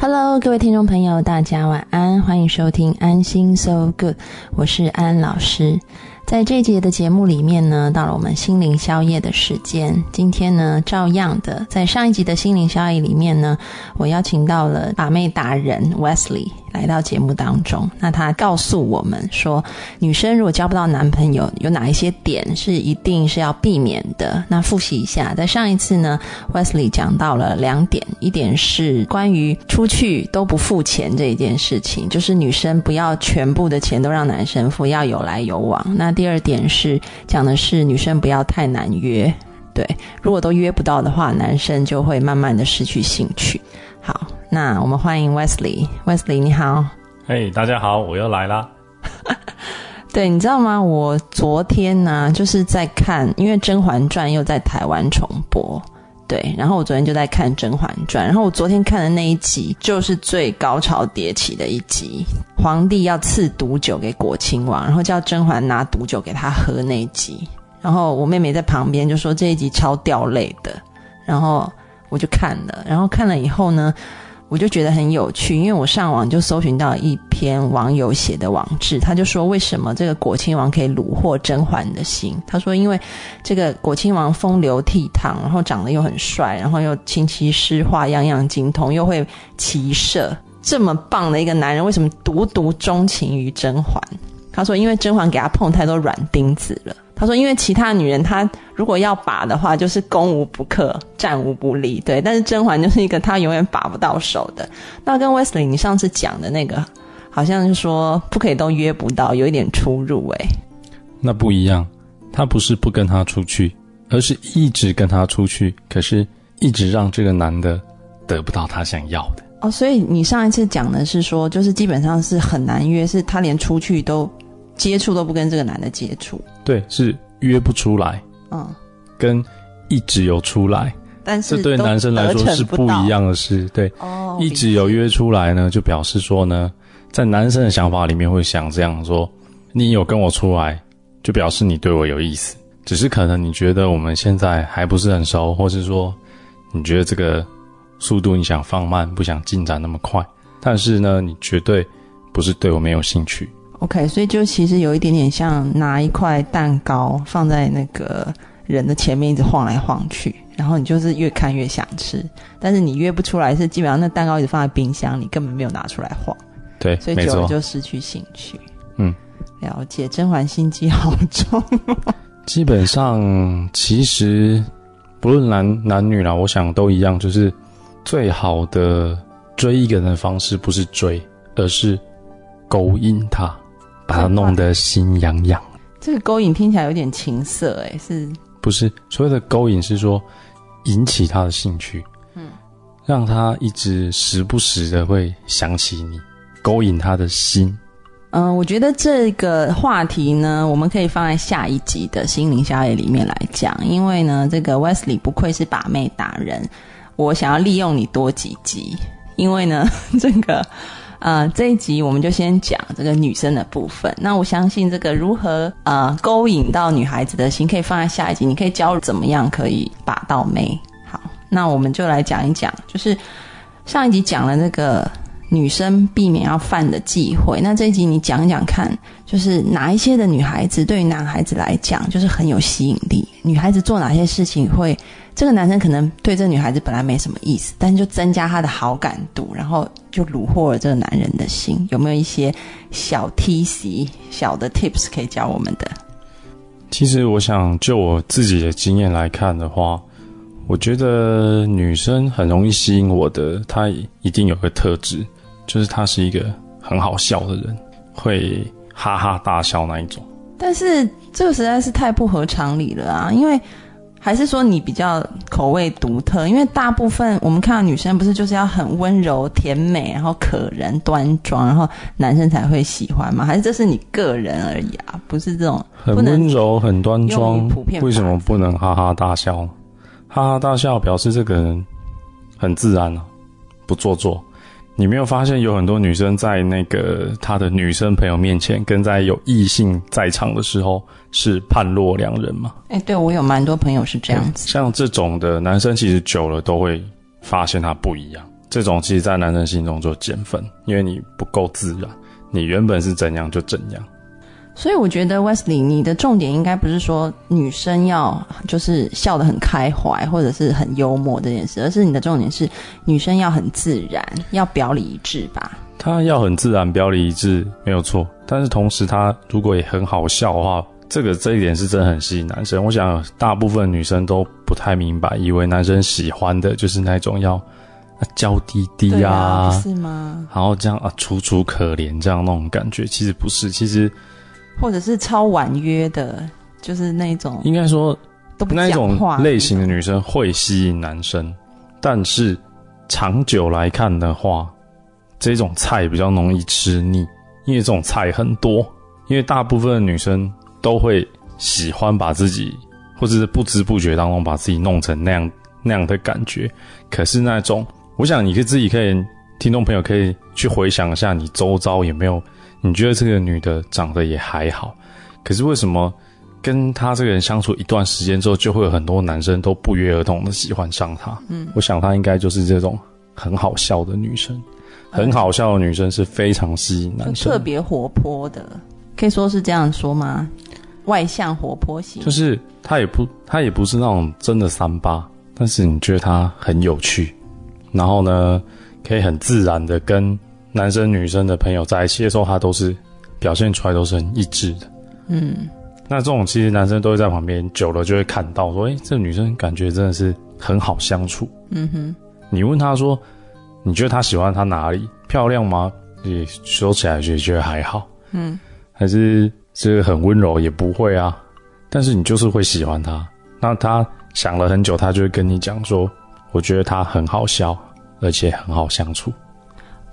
Hello，各位听众朋友，大家晚安，欢迎收听安心 So Good，我是安老师。在这一节的节目里面呢，到了我们心灵宵夜的时间。今天呢，照样的，在上一集的心灵宵夜里面呢，我邀请到了把妹达人 Wesley。来到节目当中，那他告诉我们说，女生如果交不到男朋友，有哪一些点是一定是要避免的？那复习一下，在上一次呢，Wesley 讲到了两点，一点是关于出去都不付钱这一件事情，就是女生不要全部的钱都让男生付，要有来有往。那第二点是讲的是女生不要太难约，对，如果都约不到的话，男生就会慢慢的失去兴趣。好。那我们欢迎 Wesley，Wesley 你好，嘿，大家好，我又来啦。对，你知道吗？我昨天呢，就是在看，因为《甄嬛传》又在台湾重播，对，然后我昨天就在看《甄嬛传》，然后我昨天看的那一集就是最高潮迭起的一集，皇帝要赐毒酒给果亲王，然后叫甄嬛拿毒酒给他喝那一集，然后我妹妹在旁边就说这一集超掉泪的，然后我就看了，然后看了以后呢。我就觉得很有趣，因为我上网就搜寻到一篇网友写的网志，他就说为什么这个果亲王可以虏获甄嬛的心？他说，因为这个果亲王风流倜傥，然后长得又很帅，然后又琴棋诗画样样精通，又会骑射，这么棒的一个男人，为什么独独钟情于甄嬛？他说，因为甄嬛给他碰太多软钉子了。他说：“因为其他女人，她如果要把的话，就是攻无不克，战无不利。对，但是甄嬛就是一个她永远把不到手的。那跟 Wesley 你上次讲的那个，好像是说不可以都约不到，有一点出入哎。那不一样，他不是不跟他出去，而是一直跟他出去，可是一直让这个男的得不到他想要的。哦，所以你上一次讲的是说，就是基本上是很难约，是他连出去都。”接触都不跟这个男的接触，对，是约不出来，嗯，跟一直有出来，但是这对男生来说是不一样的事，对，哦，一直有约出来呢，就表示说呢，在男生的想法里面会想这样说，你有跟我出来，就表示你对我有意思，只是可能你觉得我们现在还不是很熟，或是说你觉得这个速度你想放慢，不想进展那么快，但是呢，你绝对不是对我没有兴趣。OK，所以就其实有一点点像拿一块蛋糕放在那个人的前面，一直晃来晃去，然后你就是越看越想吃，但是你约不出来，是基本上那蛋糕一直放在冰箱你，根本没有拿出来晃。对，所以久了就失去兴趣。嗯，了解。甄嬛心机好重。基本上，其实不论男男女啦，我想都一样，就是最好的追一个人的方式，不是追，而是勾引他。把他弄得心痒痒。这个勾引听起来有点情色，哎，是？不是所谓的勾引，是说引起他的兴趣，嗯，让他一直时不时的会想起你，勾引他的心。嗯，我觉得这个话题呢，我们可以放在下一集的心灵宵夜里面来讲，因为呢，这个 Wesley 不愧是把妹达人，我想要利用你多几集，因为呢，这个。呃，这一集我们就先讲这个女生的部分。那我相信这个如何呃勾引到女孩子的心，可以放在下一集。你可以教怎么样可以把到妹。好，那我们就来讲一讲，就是上一集讲了那个女生避免要犯的忌讳。那这一集你讲讲看，就是哪一些的女孩子对于男孩子来讲就是很有吸引力？女孩子做哪些事情会？这个男生可能对这女孩子本来没什么意思，但就增加他的好感度，然后就虏获了这个男人的心。有没有一些小 T C 小的 tips 可以教我们的？其实我想就我自己的经验来看的话，我觉得女生很容易吸引我的，她一定有个特质，就是她是一个很好笑的人，会哈哈大笑那一种。但是这个实在是太不合常理了啊，因为。还是说你比较口味独特？因为大部分我们看到女生不是就是要很温柔、甜美，然后可人、端庄，然后男生才会喜欢吗？还是这是你个人而已啊？不是这种很温柔、很端庄，为什么不能哈哈大笑？哈哈大笑表示这个人很自然啊，不做作。你没有发现有很多女生在那个她的女生朋友面前，跟在有异性在场的时候是判若两人吗？哎，对我有蛮多朋友是这样子。像这种的男生，其实久了都会发现他不一样，这种其实，在男生心中就减分，因为你不够自然，你原本是怎样就怎样。所以我觉得 Wesley，你的重点应该不是说女生要就是笑得很开怀或者是很幽默这件事，而是你的重点是女生要很自然，要表里一致吧？她要很自然，表里一致没有错，但是同时她如果也很好笑的话，这个这一点是真的很吸引男生。我想大部分女生都不太明白，以为男生喜欢的就是那种要娇滴滴啊，是吗？然后这样啊楚楚可怜这样那种感觉，其实不是，其实。或者是超婉约的，就是那种，应该说都不那种类型的女生会吸引男生，但是长久来看的话，这种菜比较容易吃腻，因为这种菜很多，因为大部分的女生都会喜欢把自己，或者是不知不觉当中把自己弄成那样那样的感觉。可是那种，我想你可以自己可以，听众朋友可以去回想一下，你周遭有没有。你觉得这个女的长得也还好，可是为什么跟她这个人相处一段时间之后，就会有很多男生都不约而同的喜欢上她？嗯，我想她应该就是这种很好笑的女生，很好笑的女生是非常吸引男生，特别活泼的，可以说是这样说吗？外向活泼型，就是她也不她也不是那种真的三八，但是你觉得她很有趣，然后呢，可以很自然的跟。男生女生的朋友在一起的时候，他都是表现出来都是很一致的。嗯，那这种其实男生都会在旁边久了就会看到，说：“哎，这女生感觉真的是很好相处。”嗯哼，你问他说：“你觉得他喜欢他哪里？漂亮吗？”也说起来就觉得还好。嗯，还是这个很温柔也不会啊。但是你就是会喜欢他。那他想了很久，他就会跟你讲说：“我觉得他很好笑，而且很好相处。”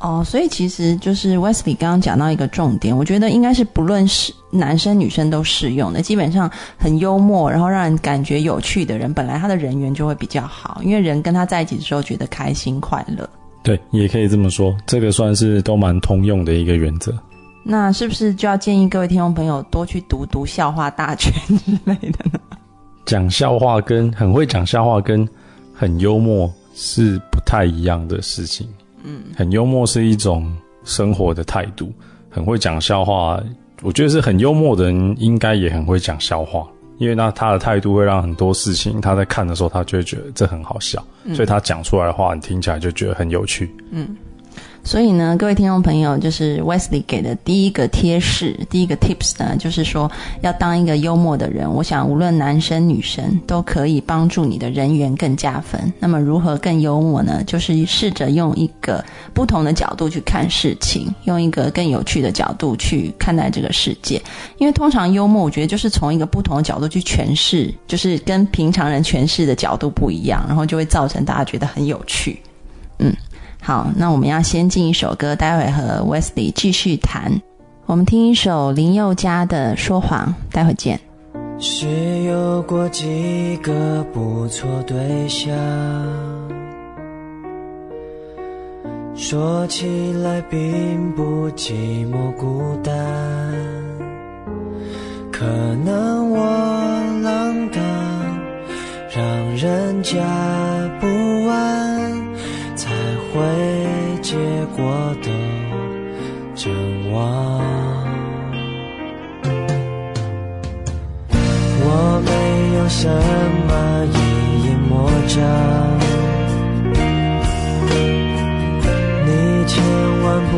哦，所以其实就是 Wesley 刚刚讲到一个重点，我觉得应该是不论是男生女生都适用的。基本上很幽默，然后让人感觉有趣的人，本来他的人缘就会比较好，因为人跟他在一起的时候觉得开心快乐。对，也可以这么说，这个算是都蛮通用的一个原则。那是不是就要建议各位听众朋友多去读读笑话大全之类的呢？讲笑话跟很会讲笑话跟很幽默是不太一样的事情。嗯，很幽默是一种生活的态度，很会讲笑话。我觉得是很幽默的人，应该也很会讲笑话，因为那他的态度会让很多事情，他在看的时候，他就会觉得这很好笑，所以他讲出来的话，你听起来就觉得很有趣。嗯。所以呢，各位听众朋友，就是 Wesley 给的第一个贴士，第一个 tips 呢，就是说要当一个幽默的人。我想，无论男生女生都可以帮助你的人缘更加分。那么，如何更幽默呢？就是试着用一个不同的角度去看事情，用一个更有趣的角度去看待这个世界。因为通常幽默，我觉得就是从一个不同的角度去诠释，就是跟平常人诠释的角度不一样，然后就会造成大家觉得很有趣。嗯。好，那我们要先进一首歌，待会和 Wesley 继续谈。我们听一首林宥嘉的《说谎》，待会见。是有过几个不错对象，说起来并不寂寞孤单，可能我浪荡，让人家不安。才会结果都阵亡。我没有什么一隐魔障，你千万不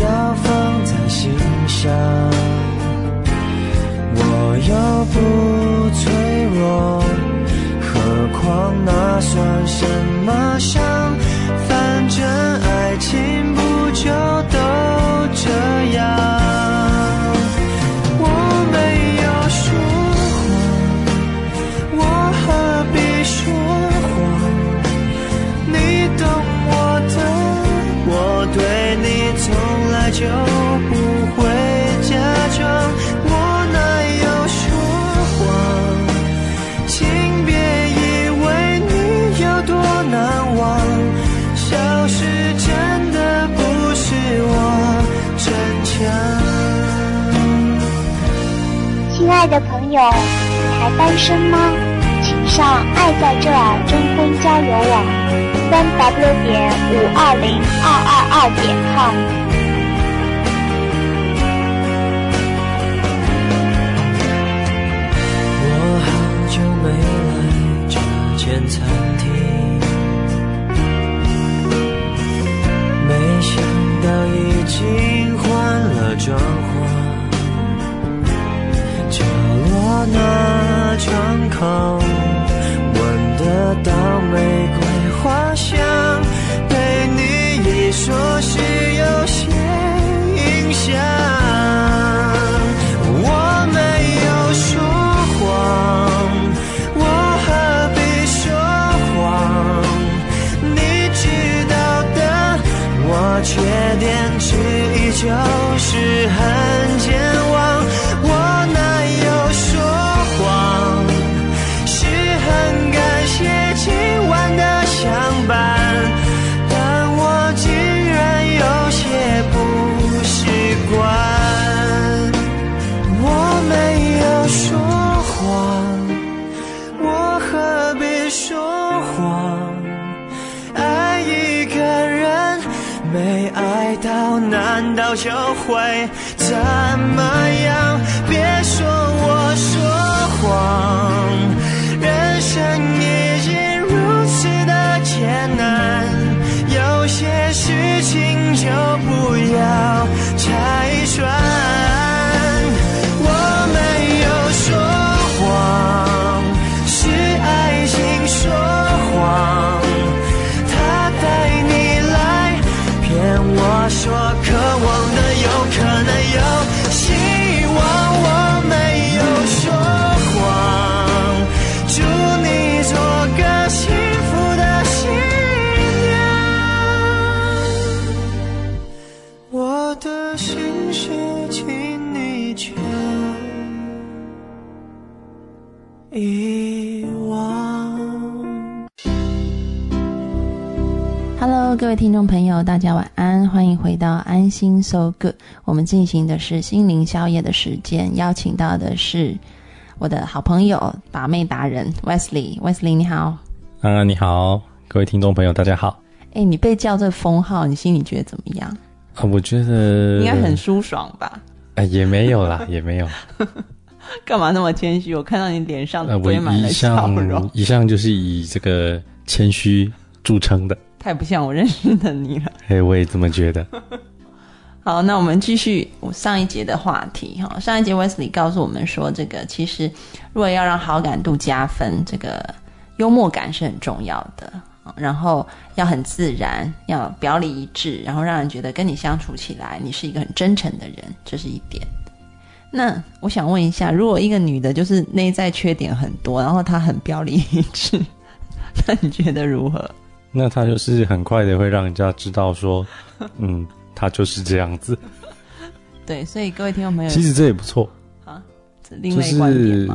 要放在心上。我又不脆弱，何况那算什么伤？友，你还单身吗？请上“爱在这儿”征婚交友网。三 w 点五二零二二二点 com。说谎？爱一个人没爱到，难道就会怎么样？别说我说谎，人生已经如此的艰难，有些事情就不要拆穿。各位听众朋友，大家晚安，欢迎回到安心 So Good。我们进行的是心灵宵夜的时间，邀请到的是我的好朋友把妹达人 Wesley。Wesley 你好，啊，你好，各位听众朋友，大家好。哎，你被叫这封号，你心里觉得怎么样？啊，我觉得应该很舒爽吧？哎，也没有啦，也没有。干嘛那么谦虚？我看到你脸上的，我堆满了一笑向容，一向就是以这个谦虚著称的。太不像我认识的你了。哎，我也这么觉得。好，那我们继续我上一节的话题哈。上一节 Wesley 告诉我们说，这个其实如果要让好感度加分，这个幽默感是很重要的，然后要很自然，要表里一致，然后让人觉得跟你相处起来你是一个很真诚的人，这是一点。那我想问一下，如果一个女的就是内在缺点很多，然后她很表里一致，那你觉得如何？那他就是很快的会让人家知道说，嗯，他就是这样子。对，所以各位听众朋友，其实这也不错，啊另就类观点是？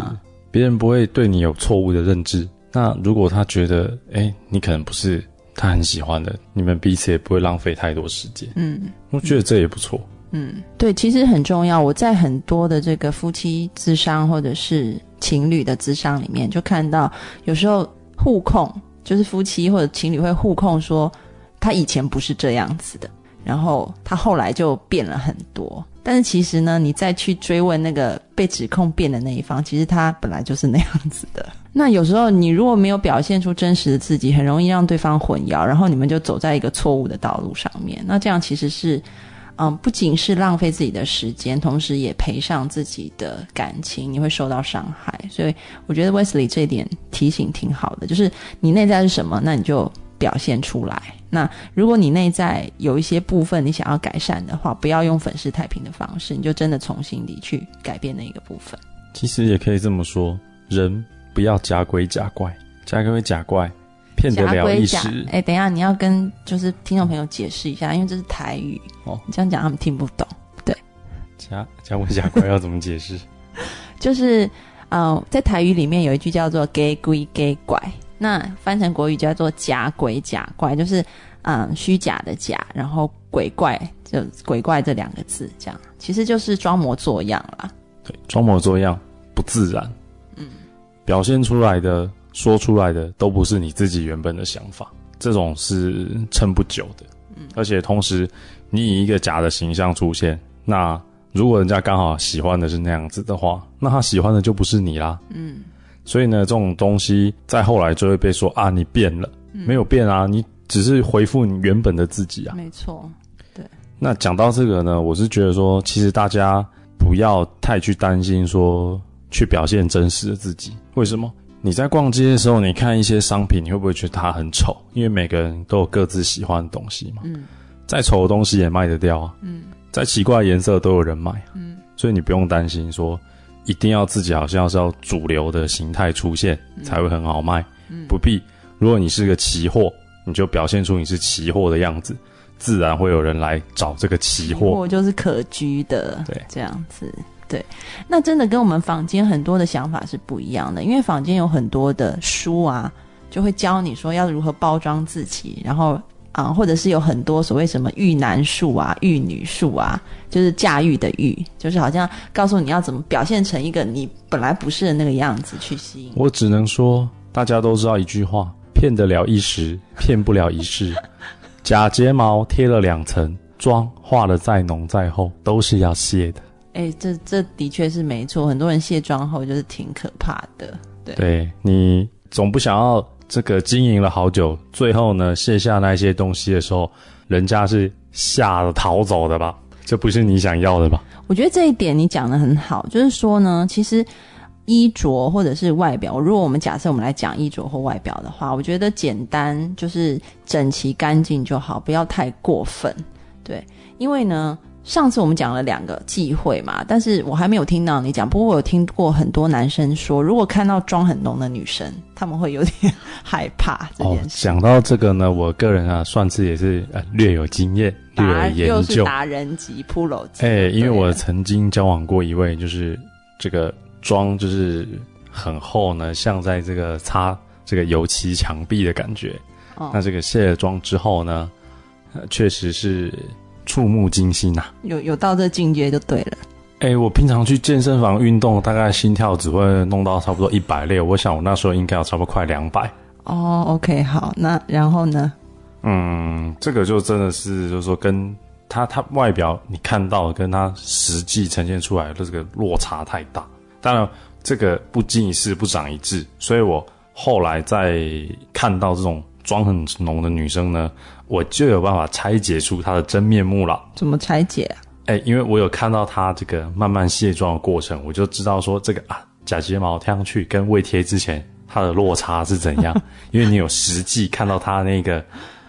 别人不会对你有错误的认知。那如果他觉得，哎，你可能不是他很喜欢的，你们彼此也不会浪费太多时间。嗯。我觉得这也不错。嗯，对，其实很重要。我在很多的这个夫妻智商或者是情侣的智商里面，就看到有时候互控，就是夫妻或者情侣会互控说，他以前不是这样子的，然后他后来就变了很多。但是其实呢，你再去追问那个被指控变的那一方，其实他本来就是那样子的。那有时候你如果没有表现出真实的自己，很容易让对方混淆，然后你们就走在一个错误的道路上面。那这样其实是。嗯，不仅是浪费自己的时间，同时也赔上自己的感情，你会受到伤害。所以我觉得 Wesley 这一点提醒挺好的，就是你内在是什么，那你就表现出来。那如果你内在有一些部分你想要改善的话，不要用粉饰太平的方式，你就真的从心里去改变那个部分。其实也可以这么说，人不要假鬼假怪，假鬼假怪骗得了一时。哎，等一下你要跟就是听众朋友解释一下，因为这是台语哦，你这样讲他们听不懂。对，假假鬼假怪要怎么解释？就是呃，在台语里面有一句叫做“给鬼给怪”，那翻成国语叫做“假鬼假怪”，就是嗯虚假的假，然后鬼怪就鬼怪这两个字，这样其实就是装模作样啦。对，装模作样不自然，嗯，表现出来的、说出来的都不是你自己原本的想法，这种是撑不久的。嗯，而且同时，你以一个假的形象出现，那如果人家刚好喜欢的是那样子的话，那他喜欢的就不是你啦。嗯，所以呢，这种东西在后来就会被说啊，你变了，没有变啊，你只是回复你原本的自己啊。没错，对。那讲到这个呢，我是觉得说，其实大家不要太去担心说去表现真实的自己。为什么？你在逛街的时候，你看一些商品，你会不会觉得它很丑？因为每个人都有各自喜欢的东西嘛。嗯。再丑的东西也卖得掉啊。嗯。再奇怪的颜色都有人买。嗯。所以你不用担心说，一定要自己好像是要主流的形态出现才会很好卖。嗯。不必。如果你是个奇货，你就表现出你是奇货的样子，自然会有人来找这个奇货。就是可居的。对。这样子。对，那真的跟我们坊间很多的想法是不一样的，因为坊间有很多的书啊，就会教你说要如何包装自己，然后啊，或者是有很多所谓什么育男术啊、育女术啊，就是驾驭的育，就是好像告诉你要怎么表现成一个你本来不是的那个样子去吸引。我只能说，大家都知道一句话：骗得了一时，骗不了一世。假睫毛贴了两层，妆化的再浓再厚，都是要卸的。哎，这这的确是没错。很多人卸妆后就是挺可怕的，对。对你总不想要这个经营了好久，最后呢卸下那些东西的时候，人家是吓得逃走的吧？这不是你想要的吧？我觉得这一点你讲的很好，就是说呢，其实衣着或者是外表，如果我们假设我们来讲衣着或外表的话，我觉得简单就是整齐干净就好，不要太过分。对，因为呢。上次我们讲了两个忌讳嘛，但是我还没有听到你讲。不过我有听过很多男生说，如果看到妆很浓的女生，他们会有点害怕这件事。讲到这个呢，我个人啊，算是也是呃略有经验，略有研究。达人级 pro 级。哎，因为我曾经交往过一位，就是这个妆就是很厚呢，像在这个擦这个油漆墙壁的感觉。那这个卸了妆之后呢，确实是。触目惊心呐！有有到这境界就对了。哎，我平常去健身房运动，大概心跳只会弄到差不多一百六。我想我那时候应该要差不多快两百。哦，OK，好，那然后呢？嗯，这个就真的是，就是说，跟他他外表你看到，跟他实际呈现出来的这个落差太大。当然，这个不经一事不长一智，所以我后来在看到这种妆很浓的女生呢。我就有办法拆解出她的真面目了。怎么拆解啊？哎，因为我有看到她这个慢慢卸妆的过程，我就知道说这个啊假睫毛贴上去跟未贴之前它的落差是怎样。因为你有实际看到它那个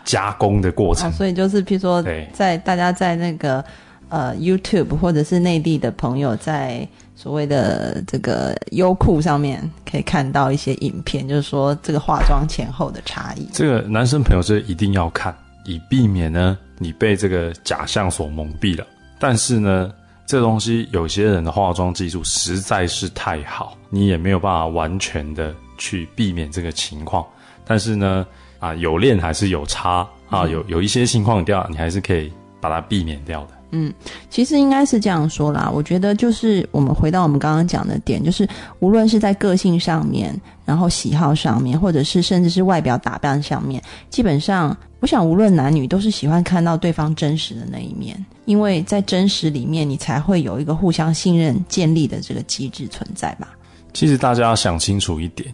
加工的过程，所以就是譬如说，在大家在那个呃 YouTube 或者是内地的朋友在所谓的这个优酷上面可以看到一些影片，就是说这个化妆前后的差异。这个男生朋友是一定要看。以避免呢，你被这个假象所蒙蔽了。但是呢，这东西有些人的化妆技术实在是太好，你也没有办法完全的去避免这个情况。但是呢，啊，有练还是有差啊，有有一些情况掉，你还是可以把它避免掉的。嗯，其实应该是这样说啦。我觉得就是我们回到我们刚刚讲的点，就是无论是在个性上面，然后喜好上面，或者是甚至是外表打扮上面，基本上，我想无论男女都是喜欢看到对方真实的那一面，因为在真实里面，你才会有一个互相信任建立的这个机制存在吧。其实大家要想清楚一点，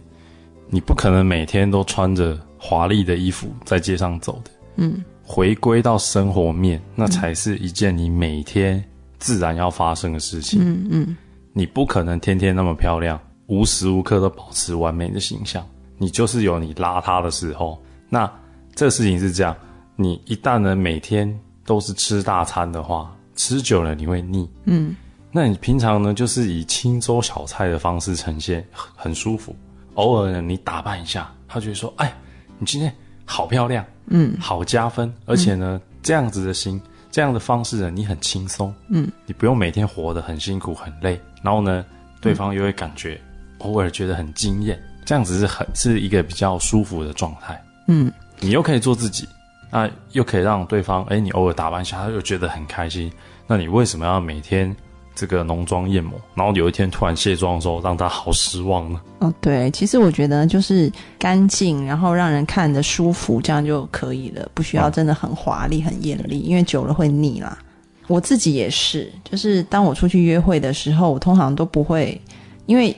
你不可能每天都穿着华丽的衣服在街上走的。嗯。回归到生活面，那才是一件你每天自然要发生的事情。嗯嗯，你不可能天天那么漂亮，无时无刻都保持完美的形象。你就是有你邋遢的时候。那这事情是这样，你一旦呢每天都是吃大餐的话，吃久了你会腻。嗯，那你平常呢就是以清粥小菜的方式呈现，很舒服。偶尔呢你打扮一下，他就会说：“哎，你今天好漂亮。”嗯，好加分，而且呢，这样子的心，这样的方式呢，你很轻松，嗯，你不用每天活得很辛苦很累，然后呢，对方又会感觉偶尔觉得很惊艳，这样子是很是一个比较舒服的状态，嗯，你又可以做自己，那又可以让对方，哎，你偶尔打扮一下，他又觉得很开心，那你为什么要每天这个浓妆艳抹，然后有一天突然卸妆的时候，让他好失望呢。哦，对，其实我觉得就是干净，然后让人看着舒服，这样就可以了，不需要真的很华丽、很艳丽，因为久了会腻啦。我自己也是，就是当我出去约会的时候，我通常都不会，因为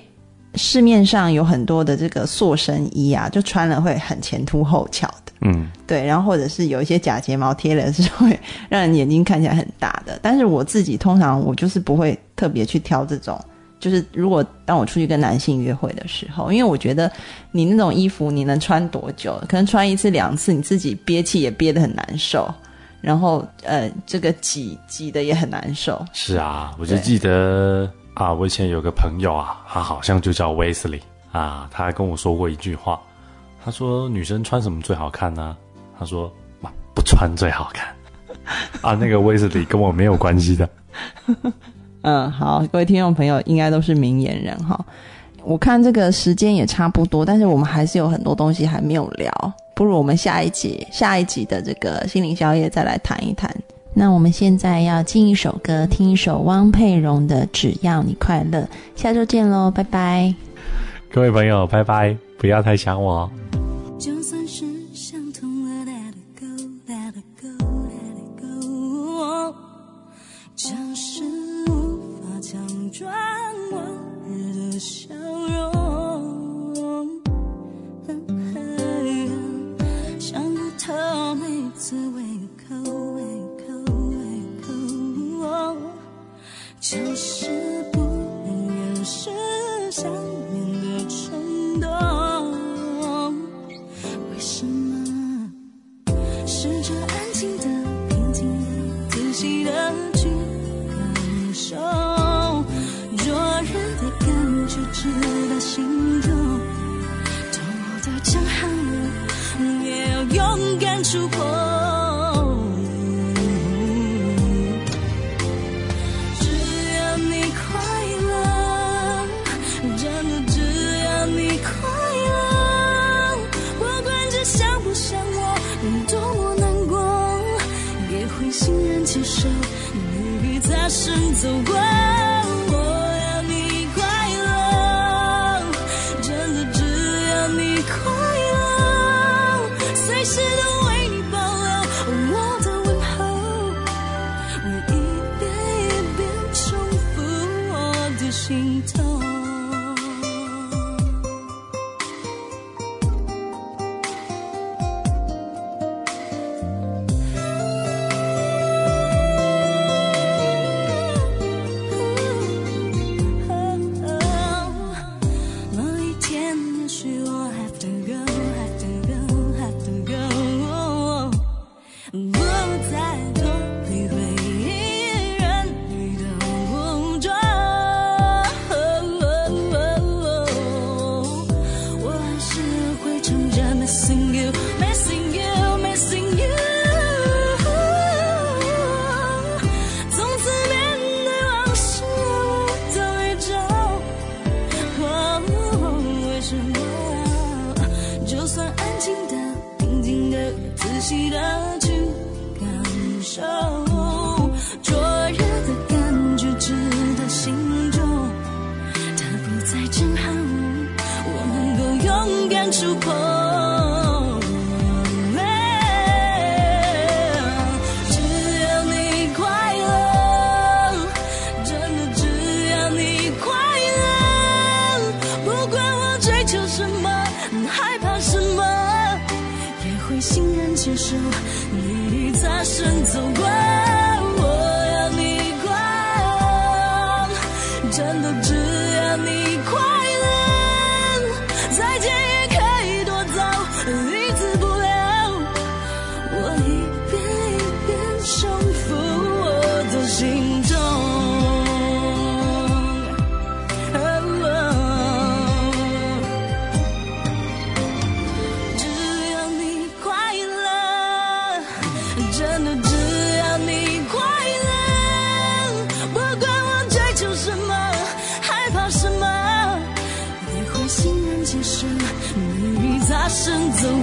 市面上有很多的这个塑身衣啊，就穿了会很前凸后翘的。嗯，对，然后或者是有一些假睫毛贴了是会让人眼睛看起来很大的，但是我自己通常我就是不会特别去挑这种，就是如果当我出去跟男性约会的时候，因为我觉得你那种衣服你能穿多久？可能穿一次两次，你自己憋气也憋得很难受，然后呃，这个挤挤的也很难受。是啊，我就记得啊，我以前有个朋友啊，他好像就叫 Wesley 啊，他还跟我说过一句话。他说：“女生穿什么最好看呢？”他说：“，不穿最好看。”啊，那个威斯里跟我没有关系的。嗯，好，各位听众朋友，应该都是明眼人哈。我看这个时间也差不多，但是我们还是有很多东西还没有聊，不如我们下一集下一集的这个心灵宵夜再来谈一谈。那我们现在要进一首歌，听一首汪佩蓉的《只要你快乐》。下周见喽，拜拜。各位朋友，拜拜，不要太想我。就是害怕什么，也会欣然接受你擦身走过。生走